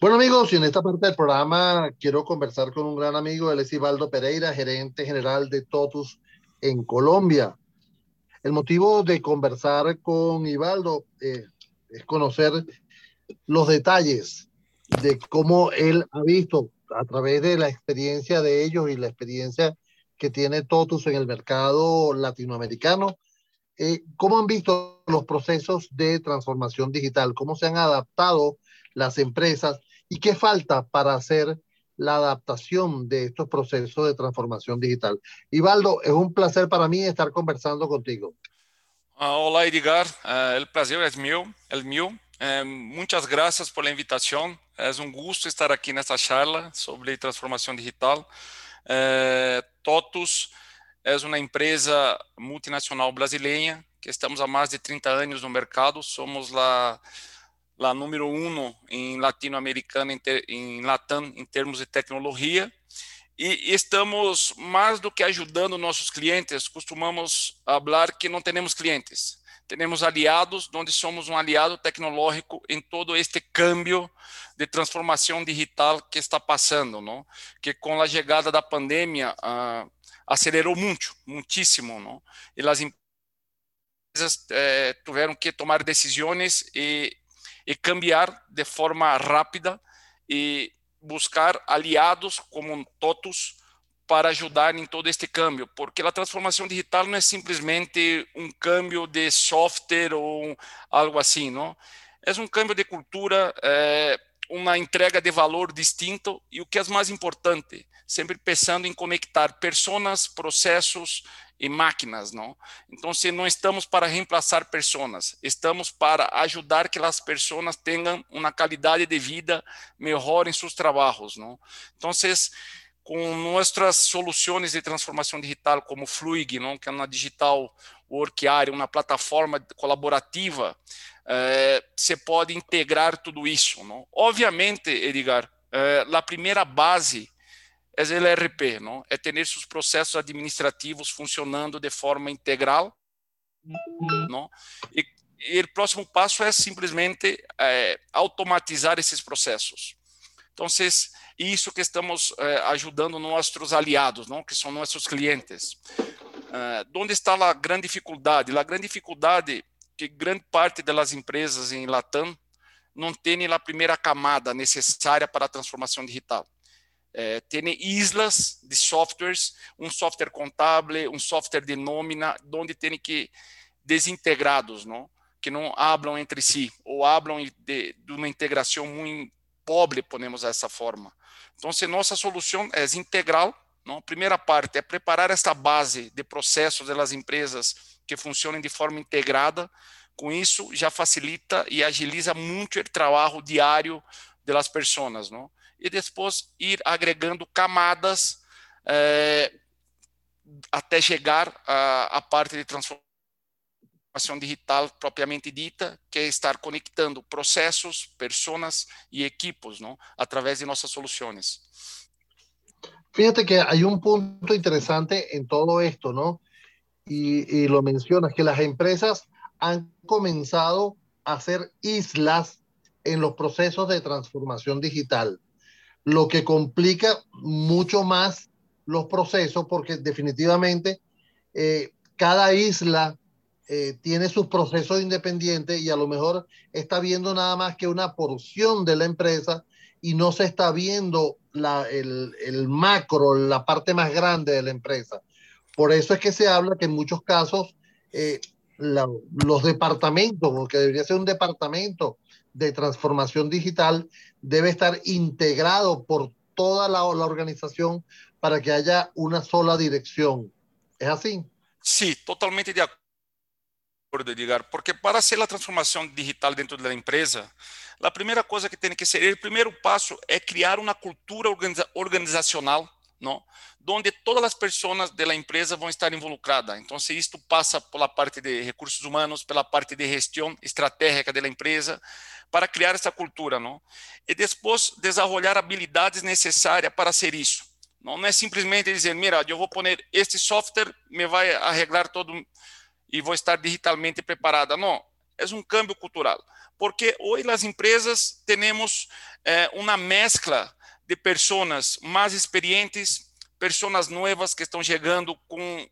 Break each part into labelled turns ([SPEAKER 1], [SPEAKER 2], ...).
[SPEAKER 1] Bueno amigos, y en esta parte del programa quiero conversar con un gran amigo, él es Ivaldo Pereira, gerente general de TOTUS en Colombia. El motivo de conversar con Ivaldo eh, es conocer los detalles de cómo él ha visto a través de la experiencia de ellos y la experiencia que tiene TOTUS en el mercado latinoamericano, eh, cómo han visto los procesos de transformación digital, cómo se han adaptado las empresas y qué falta para hacer la adaptación de estos procesos de transformación digital. Ivaldo, es un placer para mí estar conversando contigo.
[SPEAKER 2] Uh, hola Edgar, uh, el placer es mío, el mío. Uh, muchas gracias por la invitación. Es un gusto estar aquí en esta charla sobre transformación digital. TOTUS es una empresa multinacional brasileña que estamos há mais de 30 anos no mercado. Somos la, la número um em latino-americana, em, Latam, em termos de tecnologia. E estamos mais do que ajudando nossos clientes, costumamos falar que não temos clientes, temos aliados, onde somos um aliado tecnológico em todo este câmbio de transformação digital que está passando, não? que com a chegada da pandemia uh, acelerou muito, muitíssimo, não? e as empresas eh, tiveram que tomar decisões e, e cambiar de forma rápida e buscar aliados como TOTUS para ajudar em todo este câmbio, porque a transformação digital não é simplesmente um câmbio de software ou algo assim, não? É um câmbio de cultura, é uma entrega de valor distinto e o que é mais importante, sempre pensando em conectar pessoas, processos e máquinas, não? Então, se não estamos para reemplaçar pessoas, estamos para ajudar que as pessoas tenham uma qualidade de vida melhor em seus trabalhos, não? Então, com nossas soluções de transformação digital, como Fluig, não? que é uma digital work area, uma plataforma colaborativa, eh, você pode integrar tudo isso, não? Obviamente, Edgar, eh, a primeira base é o ERP, não? é ter seus processos administrativos funcionando de forma integral. Não? E, e o próximo passo é simplesmente é, automatizar esses processos. Então, isso que estamos é, ajudando nossos aliados, não? que são nossos clientes. É, onde está a grande dificuldade? A grande dificuldade que grande parte das empresas em Latam não tem a primeira camada necessária para a transformação digital é, tem islas de softwares, um software contábil, um software de nómina, onde tem que desintegrados, não? que não hablam entre si, ou hablam de, de uma integração muito pobre, podemos dessa forma. Então, se nossa solução é integral, não? a primeira parte é preparar esta base de processos das empresas que funcionem de forma integrada, com isso já facilita e agiliza muito o trabalho diário das pessoas, não? e depois ir agregando camadas é, até chegar à parte de transformação digital propriamente dita, que é estar conectando processos, pessoas e equipos, não, através de nossas soluções.
[SPEAKER 1] Fíjate que hay un punto interesante en todo esto, ¿no? Y, y, lo mencionas, que las empresas han comenzado a hacer islas en los procesos de transformación digital lo que complica mucho más los procesos porque definitivamente eh, cada isla eh, tiene sus procesos independientes y a lo mejor está viendo nada más que una porción de la empresa y no se está viendo la, el, el, macro, la parte más grande de la empresa. Por eso es que se habla que en muchos casos eh, los departamentos, porque debería ser un departamento de transformación digital debe estar integrado por toda la, la, organización para que haya una sola dirección. ¿Es así?
[SPEAKER 2] Sí, totalmente de acordo, Edgar, porque para hacer a transformação digital dentro da empresa, a primeira coisa que tem que ser, o primeiro passo é criar uma cultura organiza organizacional não? onde todas as pessoas da empresa vão estar involucradas. Então, se isto passa pela parte de recursos humanos, pela parte de gestão estratégica da empresa, para criar essa cultura, não? E depois desenvolver habilidades necessárias para ser isso. Não, não é simplesmente dizer, mira, eu vou pôr este software, me vai arreglar todo e vou estar digitalmente preparada. Não, é um câmbio cultural. Porque hoje as empresas temos eh, uma mescla de pessoas mais experientes, pessoas novas que estão chegando com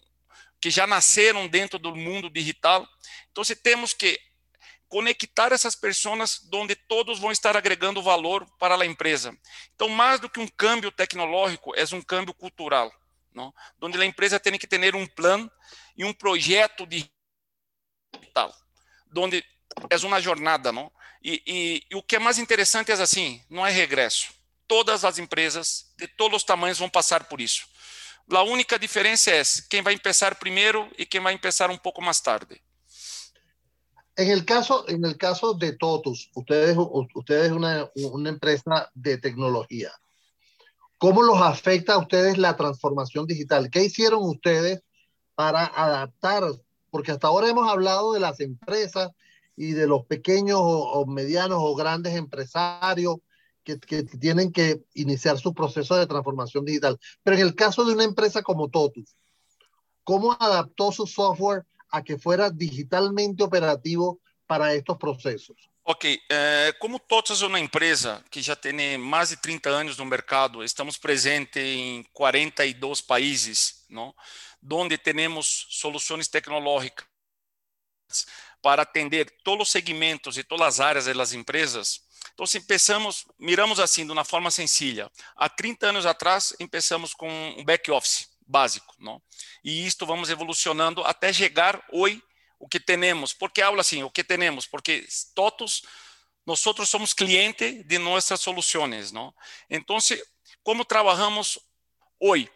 [SPEAKER 2] que já nasceram dentro do mundo digital. Então, temos que conectar essas pessoas onde todos vão estar agregando valor para a empresa. Então, mais do que um câmbio tecnológico, é um câmbio cultural, não? onde a empresa tem que ter um plano e um projeto digital, onde é uma jornada, não? E, o que é mais interessante é assim, não é regresso. Todas as empresas de todos os tamanhos vão passar por isso. A única diferença é quem vai começar primeiro e quem vai começar um pouco mais tarde.
[SPEAKER 1] En el caso, en el caso de TOTUS, ustedes, ustedes una, una empresa de tecnología. ¿Cómo los afecta a ustedes la transformación digital? ¿Qué hicieron ustedes para adaptar? Porque hasta ahora hemos hablado de las empresas y de los pequeños o, medianos o grandes empresarios que, que, tienen que iniciar su proceso de transformación digital. Pero en el caso de una empresa como TOTUS, ¿cómo adaptó su software a que fuera digitalmente operativo para estos processos?
[SPEAKER 2] Ok, é, como é uma empresa que já tem mais de 30 anos no mercado, estamos presentes em 42 países, não? onde temos soluções tecnológicas para atender todos os segmentos e todas as áreas das empresas. Então, se pensamos, miramos assim, de uma forma sencilla. Há 30 anos atrás, começamos com um back-office básico, não? E isto vamos evolucionando até chegar hoje o que temos. Por que hablo assim? O que temos? Porque todos nós somos cliente de nossas soluções, não? Então, como trabalhamos hoje?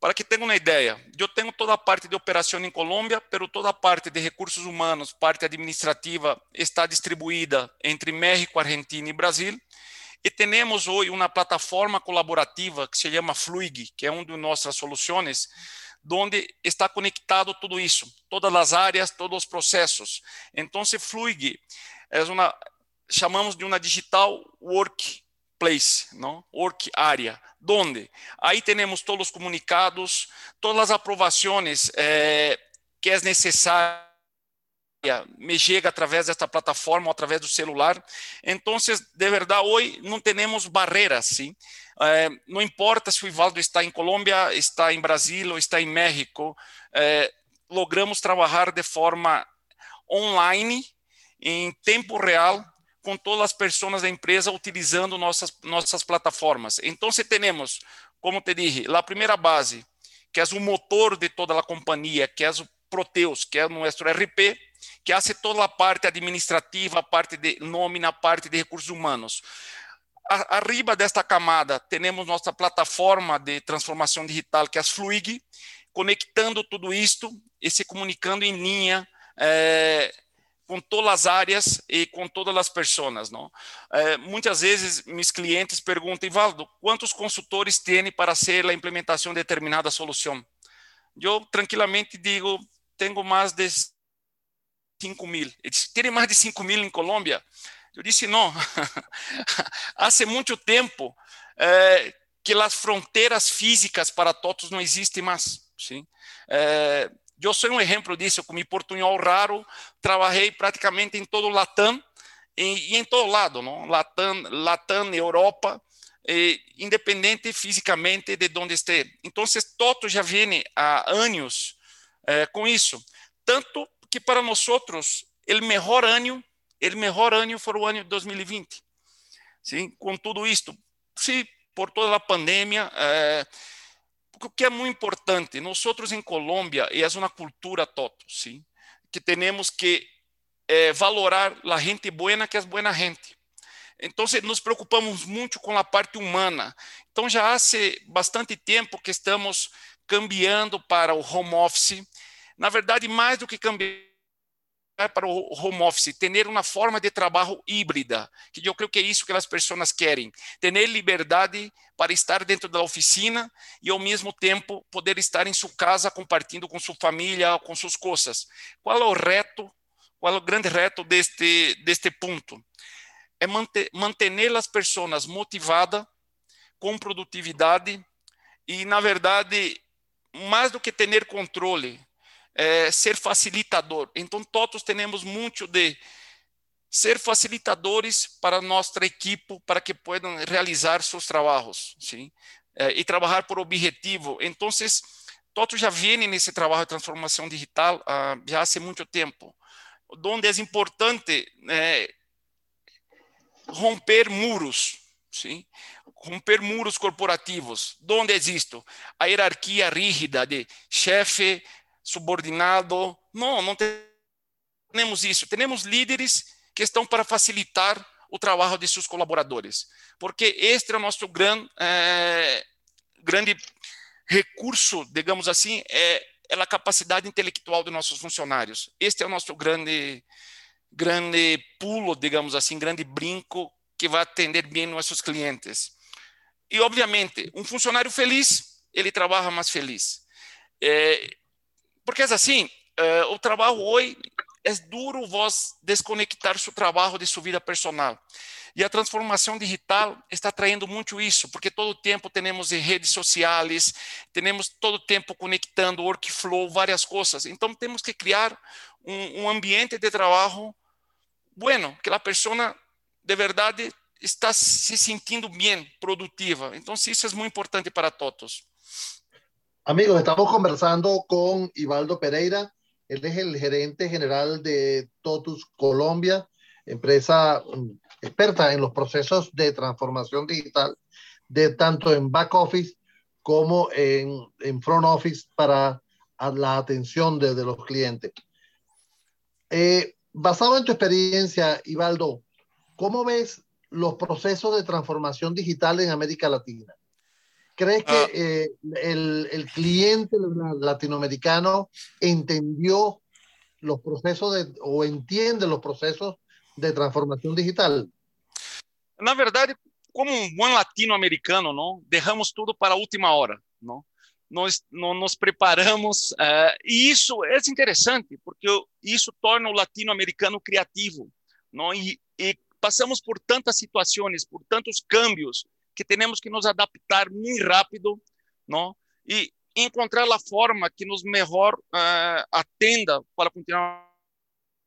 [SPEAKER 2] Para que tenham uma ideia, eu tenho toda a parte de operação em Colômbia, pero toda a parte de recursos humanos, parte administrativa, está distribuída entre México, Argentina e Brasil. E temos hoje uma plataforma colaborativa que se chama Fluig, que é uma de nossas soluções, onde está conectado tudo isso, todas as áreas, todos os processos. Então, Fluig é uma, chamamos de uma digital workplace, não? work area, onde aí temos todos os comunicados, todas as aprovações eh, que é necessário me chega através desta plataforma através do celular. Então, de verdade, hoje não temos barreiras, sim. É, não importa se o Ivaldo está em Colômbia, está em Brasil ou está em México, é, logramos trabalhar de forma online, em tempo real, com todas as pessoas da empresa utilizando nossas, nossas plataformas. Então, temos, como te dije, a primeira base, que é o motor de toda a companhia, que é o Proteus, que é o nosso RP, que hace toda a parte administrativa, a parte de nómina, a parte de recursos humanos. Arriba desta camada, temos nossa plataforma de transformação digital, que é a Fluig, conectando tudo isto e se comunicando em linha é, com todas as áreas e com todas as pessoas. Não? É, muitas vezes, meus clientes perguntam, Ivaldo, quantos consultores tem para ser a implementação de determinada solução? Eu tranquilamente digo, tenho mais de 5 mil. Ele disse, tem mais de 5 mil em Colômbia? Eu disse, não. Há muito tempo é, que as fronteiras físicas para todos não existem mais. Sim? É, eu sou um exemplo disso. Com portunhol raro, trabalhei praticamente em todo o Latam e, e em todo lado, não? Latam, Latam, Europa, e, independente fisicamente de onde esteja. Então, todos já vêm há anos é, com isso. Tanto que para nós outros, o melhor ano, o melhor ano foi o ano de 2020. Sim, com tudo isto, sim, por toda a pandemia, o que é muito importante, nós outros em Colômbia, e é uma cultura toto, sim, que temos que é, valorar a gente buena que é boa gente. Então, nos preocupamos muito com a parte humana. Então, já há bastante tempo que estamos cambiando para o home office, na verdade, mais do que cambiar para o home office, ter uma forma de trabalho híbrida, que eu creio que é isso que as pessoas querem, ter liberdade para estar dentro da oficina e ao mesmo tempo poder estar em sua casa compartilhando com sua família, com suas coisas. Qual é o reto? Qual é o grande reto deste deste ponto? É manter, manter as pessoas motivadas, com produtividade e, na verdade, mais do que ter controle, é, ser facilitador. Então, todos temos muito de ser facilitadores para nossa equipe, para que possam realizar seus trabalhos, sim, eh, e trabalhar por objetivo. Então, Toto já vem nesse trabalho de transformação digital ah, já há muito tempo, onde é importante eh, romper muros, sim, romper muros corporativos, onde existe a hierarquia rígida de chefe, subordinado. Não, não temos isso. Temos líderes que estão para facilitar o trabalho de seus colaboradores, porque este é o nosso grande, é, grande recurso, digamos assim, é, é a capacidade intelectual dos nossos funcionários. Este é o nosso grande, grande pulo, digamos assim, grande brinco que vai atender bem nossos clientes. E, obviamente, um funcionário feliz, ele trabalha mais feliz. É, porque, assim, é, o trabalho hoje é duro vos desconectar seu trabalho de sua vida personal. E a transformação digital está traindo muito isso, porque todo o tempo temos redes sociais, temos todo o tempo conectando workflow, várias coisas. Então temos que criar um, um ambiente de trabalho bueno, que a pessoa de verdade está se sentindo bem, produtiva. Então isso é muito importante para todos.
[SPEAKER 1] Amigos, estamos conversando com Ivaldo Pereira, Él es el gerente general de Totus Colombia, empresa mm, experta en los procesos de transformación digital, de tanto en back office como en, en front office para la atención de, los clientes. Eh, basado en tu experiencia, Ivaldo, ¿cómo ves los procesos de transformación digital en América Latina? ¿Crees que ah. eh, el, el, cliente latinoamericano entendió los procesos de, o entiende los procesos de transformação digital?
[SPEAKER 2] Na verdade, como um bom latino-americano, não, derramos tudo para a última hora, não. Nós não nos preparamos uh, e isso é interessante porque isso torna o latino-americano criativo, não? E, e passamos por tantas situações, por tantos cambios que temos que nos adaptar muito rápido, não? E encontrar a forma que nos melhor uh, atenda para continuar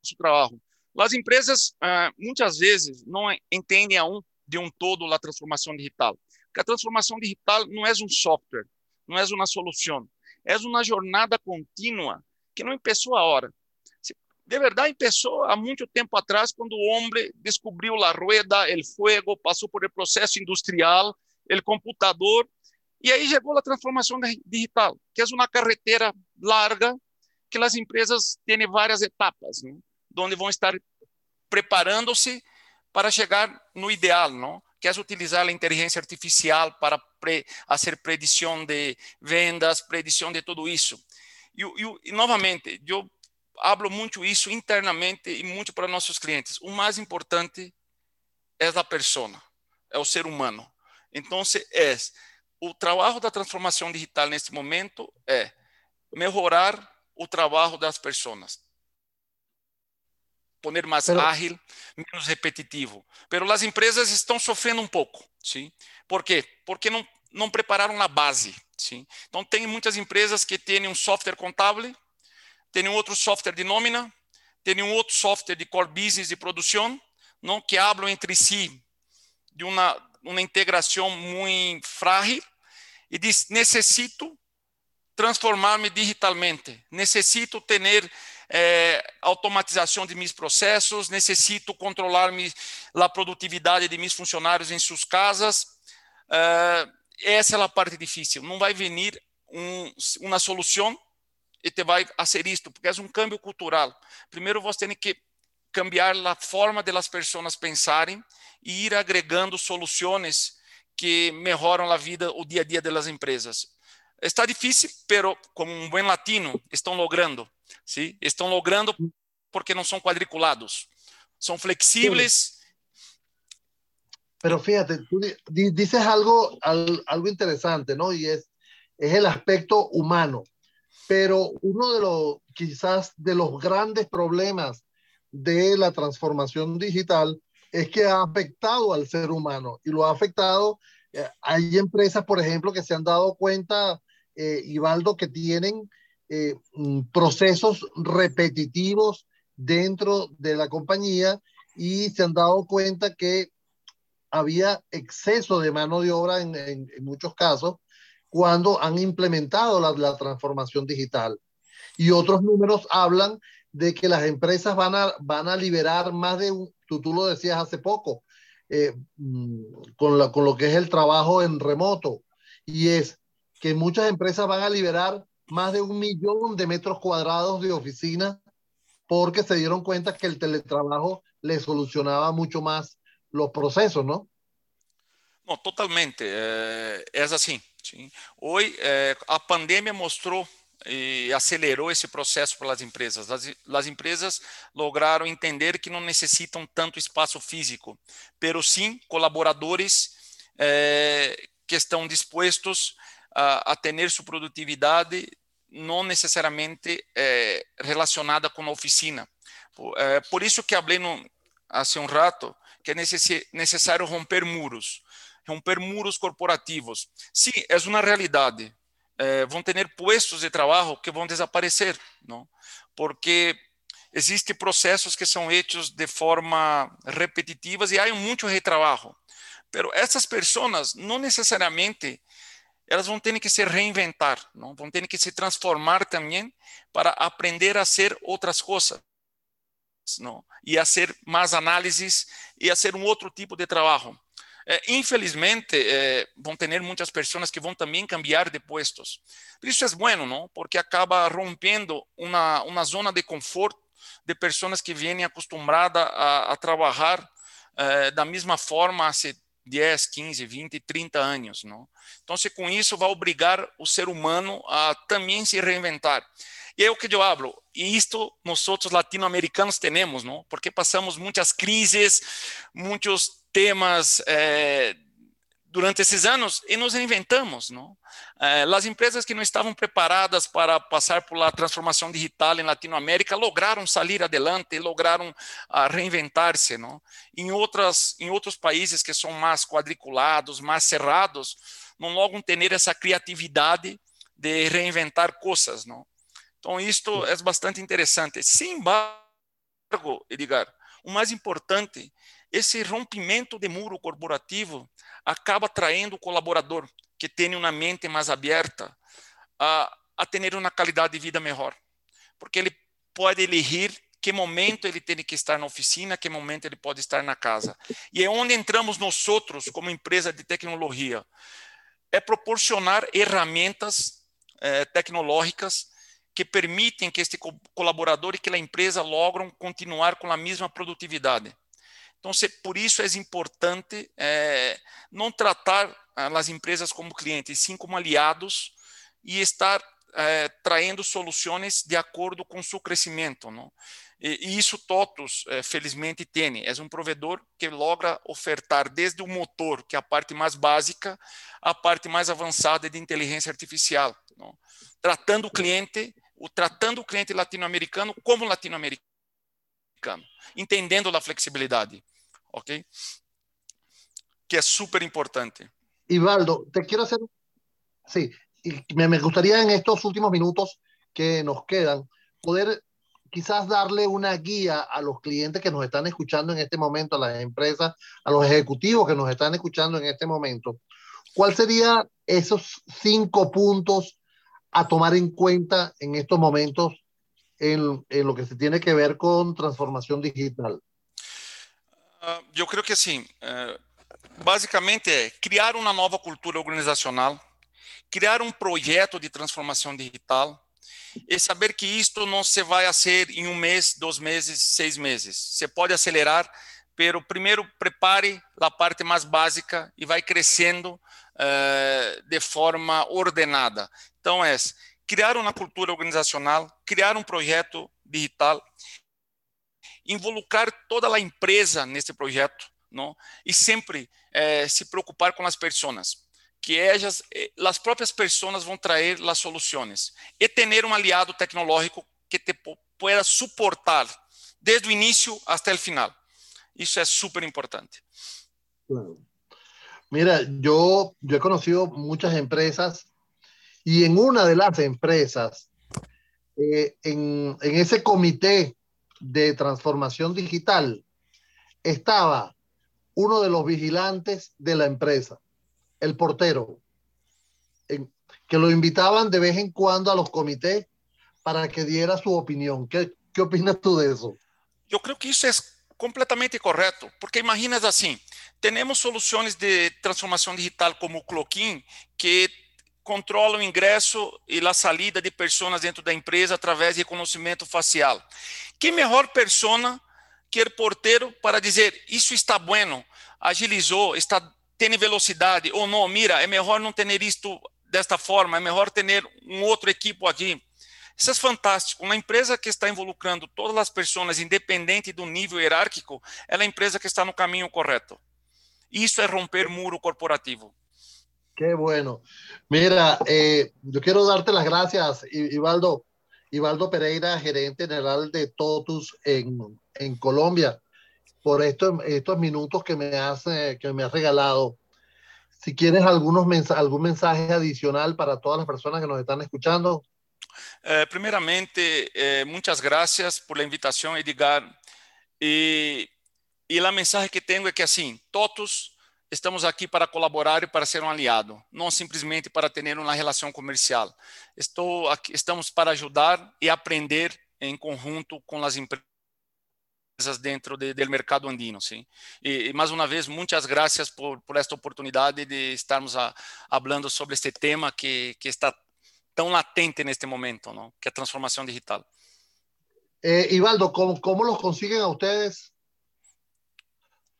[SPEAKER 2] nosso trabalho. As empresas uh, muitas vezes não entendem a um de um todo a transformação digital. Porque a transformação digital não é um software, não é uma solução, é uma jornada contínua que não começou a hora de verdade começou há muito tempo atrás, quando o homem descobriu a rueda, o fogo, passou por o processo industrial, o computador, e aí chegou a transformação digital, que é uma carretera larga que as empresas têm várias etapas, né? onde vão estar preparando-se para chegar no ideal, não? que é utilizar a inteligência artificial para pre fazer predição de vendas, predição de tudo isso. E novamente, eu hablo muito isso internamente e muito para nossos clientes. O mais importante é a pessoa, é o ser humano. Então, é o trabalho da transformação digital neste momento é melhorar o trabalho das pessoas, poner mais Pero... ágil, menos repetitivo. Pero as empresas estão sofrendo um pouco, sim? Por quê? Porque não não prepararam a base, sim? Então tem muitas empresas que têm um software contábil tem um outro software de nómina, tem um outro software de core business de produção, não que hablam entre si de uma uma integração muito frágil e diz necessito transformar-me digitalmente, necessito ter eh, automatização de meus processos, necessito controlar a produtividade de meus funcionários em suas casas. Uh, essa é a parte difícil. Não vai vir um, uma solução e te vai fazer isto, porque é um cambio cultural. Primeiro você tem que cambiar a forma de las pessoas pensarem e ir agregando soluções que melhoram a vida, o dia a dia das empresas. Está difícil, pero como um bom latino, estão logrando, ¿sí? Estão logrando porque não são quadriculados, são flexíveis.
[SPEAKER 1] Pero fíjate, tú dices algo, algo interesante, ¿no? Y es, aspecto humano. Pero uno de los, quizás de los grandes problemas de la transformación digital es que ha afectado al ser humano y lo ha afectado. Eh, hay empresas, por ejemplo, que se han dado cuenta, eh, Ibaldo, que tienen eh, mm, procesos repetitivos dentro de la compañía y se han dado cuenta que había exceso de mano de obra en, en, muchos casos cuando han implementado la, la, transformación digital. Y otros números hablan de que las empresas van a, van a liberar más de un, tú, tú lo decías hace poco, eh, mm, con, la, con lo que es el trabajo en remoto, y es que muchas empresas van a liberar más de un millón de metros cuadrados de oficina porque se dieron cuenta que el teletrabajo le solucionaba mucho más los procesos, ¿no?
[SPEAKER 2] No, totalmente. É, é assim. Sim. Hoje, é, a pandemia mostrou e acelerou esse processo para as empresas. As, as, empresas lograram entender que não necessitam tanto espaço físico, pero sim colaboradores é, que estão dispostos a, a ter sua produtividade não necessariamente é, relacionada com a oficina. É, por isso que falei no, há um rato que é necessário romper muros, romper muros corporativos. Sim, é uma realidade. É, vão ter postos de trabalho que vão desaparecer, não? Porque existem processos que são feitos de forma repetitivas e há muito retrabalho. Pero essas pessoas não necessariamente elas vão ter que se reinventar, não? vão ter que se transformar também para aprender a ser outras coisas, não? e a ser mais análises e a ser um outro tipo de trabalho. É, infelizmente, é, vão ter muitas pessoas que vão também cambiar de postos. Isso é bom, não? porque acaba rompendo uma, uma zona de conforto de pessoas que vêm acostumadas a, a trabalhar é, da mesma forma há 10, 15, 20, 30 anos. Não? Então, se com isso vai obrigar o ser humano a também se reinventar. E é o que eu hablo, e isto nós outros latino-americanos temos, não? porque passamos muitas crises, muitos temas eh, durante esses anos e nos reinventamos. Não? Eh, as empresas que não estavam preparadas para passar por a transformação digital em Latinoamérica lograram sair adelante, lograram ah, reinventar-se. Em, outras, em outros países que são mais quadriculados, mais cerrados, não logram ter essa criatividade de reinventar coisas. Não? Então, isto é bastante interessante. Sem embargo, Edgar, o mais importante esse rompimento de muro corporativo acaba atraindo o colaborador que tem uma mente mais aberta a, a ter uma qualidade de vida melhor. Porque ele pode elegir que momento ele tem que estar na oficina, que momento ele pode estar na casa. E é onde entramos nós outros, como empresa de tecnologia. É proporcionar ferramentas eh, tecnológicas que permitem que este colaborador e que a empresa logram continuar com a mesma produtividade. Então, por isso é importante é, não tratar as empresas como clientes, sim como aliados e estar é, traindo soluções de acordo com seu crescimento. Não? E, e isso TOTUS, é, felizmente, tem. É um provedor que logra ofertar desde o motor, que é a parte mais básica, a parte mais avançada de inteligência artificial. Não? Tratando o cliente, o, tratando o cliente latino-americano como latino-americano, entendendo a flexibilidade. ¿Ok? Que es súper importante.
[SPEAKER 1] Ivaldo, te quiero hacer, sí, y me, gustaría en estos últimos minutos que nos quedan poder quizás darle una guía a los clientes que nos están escuchando en este momento, a las empresas, a los ejecutivos que nos están escuchando en este momento. ¿Cuál sería esos cinco puntos a tomar en cuenta en estos momentos en, en lo que se tiene que ver con transformación digital?
[SPEAKER 2] Uh, eu creio que assim, uh, basicamente é criar uma nova cultura organizacional, criar um projeto de transformação digital e saber que isto não se vai ser em um mês, dois meses, seis meses. Você pode acelerar, pero primeiro prepare a parte mais básica e vai crescendo uh, de forma ordenada. Então é criar uma cultura organizacional, criar um projeto digital involucrar toda a empresa nesse projeto, não? e sempre eh, se preocupar com as pessoas, que ellas, eh, as próprias pessoas vão trazer as soluções, e ter um aliado tecnológico que te pueda suportar desde o início até o final. Isso é super importante.
[SPEAKER 1] Mira, yo, yo he conocido muchas empresas y en una de las empresas, eh, en, en ese comité de transformación digital, estaba uno de los vigilantes de la empresa, el portero, que lo invitaban de vez en cuando a los comités para que diera su opinión. ¿Qué, qué opinas tú de eso?
[SPEAKER 2] Yo creo que eso es completamente correto, porque imaginas assim, temos soluções de transformação digital como o que controla o ingresso e a saída de pessoas dentro da empresa através de reconhecimento facial. Que melhor persona que o porteiro para dizer isso está bueno, agilizou, está tendo velocidade ou não, mira, é melhor não ter isto desta forma, é melhor ter um outro equipo aqui. Isso é fantástico. Uma empresa que está involucrando todas as pessoas, independente do nível hierárquico, é a empresa que está no caminho correto. Isso é romper muro corporativo.
[SPEAKER 1] Qué bueno. Mira, eh, yo quiero darte las gracias, Ivaldo. Ivaldo Pereira, gerente general de TOTUS en, en Colombia, por estos, estos minutos que me, has, que me has regalado. Si quieres algunos mens algún mensaje adicional para todas las personas que nos están escuchando.
[SPEAKER 2] Eh, primeramente, eh, muchas gracias por la invitación, Edgar. Y, y la mensaje que tengo es que, así, TOTUS estamos aqui para colaborar e para ser um aliado, não simplesmente para ter uma relação comercial. Estou aqui, estamos para ajudar e aprender em conjunto com as empresas dentro de, do mercado andino, sim. E, e, mais uma vez, muitas graças por, por esta oportunidade de estarmos a, falando sobre este tema que, que está tão latente neste momento, não? que é a transformação digital.
[SPEAKER 1] Eh, Ivaldo, como, como los consiguen a ustedes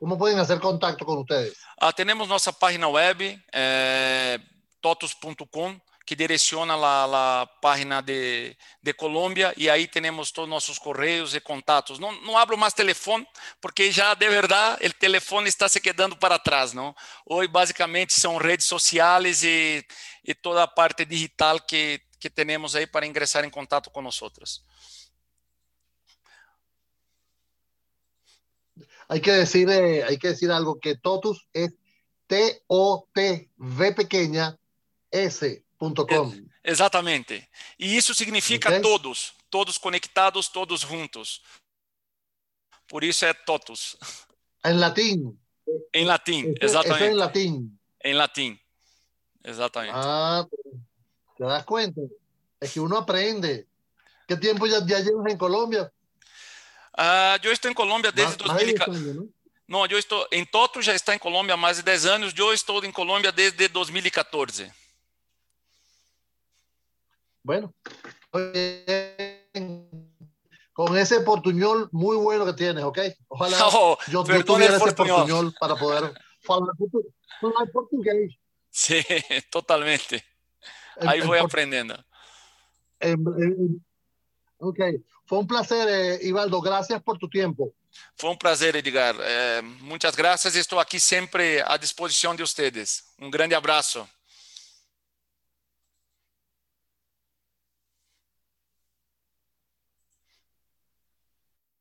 [SPEAKER 1] ¿Cómo pueden hacer contacto con ustedes?
[SPEAKER 2] Ah, tenemos nuestra página web, eh, totos.com, que direciona a página de, de Colômbia e aí temos todos nossos correios e contatos. Não, não abro mais telefone, porque já de verdade o telefone está se quedando para trás. Não? Hoje, basicamente, são redes sociais e, e toda a parte digital que, que temos aí para ingressar em contato nós
[SPEAKER 1] hay que decir, eh, hay que decir algo, que TOTUS es T-O-T-V pequeña S.com.
[SPEAKER 2] Exatamente. E isso significa todos, todos conectados, todos juntos. Por isso é TOTUS.
[SPEAKER 1] Em latim.
[SPEAKER 2] Em latim, exatamente.
[SPEAKER 1] Isso é em latim.
[SPEAKER 2] Em latim, exatamente.
[SPEAKER 1] Ah, te das cuenta. É que uno aprende. Que tempo já, já llevas em Colômbia?
[SPEAKER 2] Uh, eu estou em Colômbia desde 2014. Não, eu estou em Toto já está em Colômbia há mais de 10 anos. Eu estou em Colômbia desde 2014.
[SPEAKER 1] Bueno, con ese portuñol muy bueno que tienes, ¿ok? Ojalá
[SPEAKER 2] oh,
[SPEAKER 1] yo, yo tuviera ese portuñol para poder hablar portugués.
[SPEAKER 2] Sí, totalmente. Ahí voy aprendiendo.
[SPEAKER 1] Ok, fue un placer, eh, Ivaldo. Gracias por tu tiempo.
[SPEAKER 2] Foi um prazer, Edgar. É, muitas graças. Estou aqui sempre à disposição de vocês. Um grande abraço.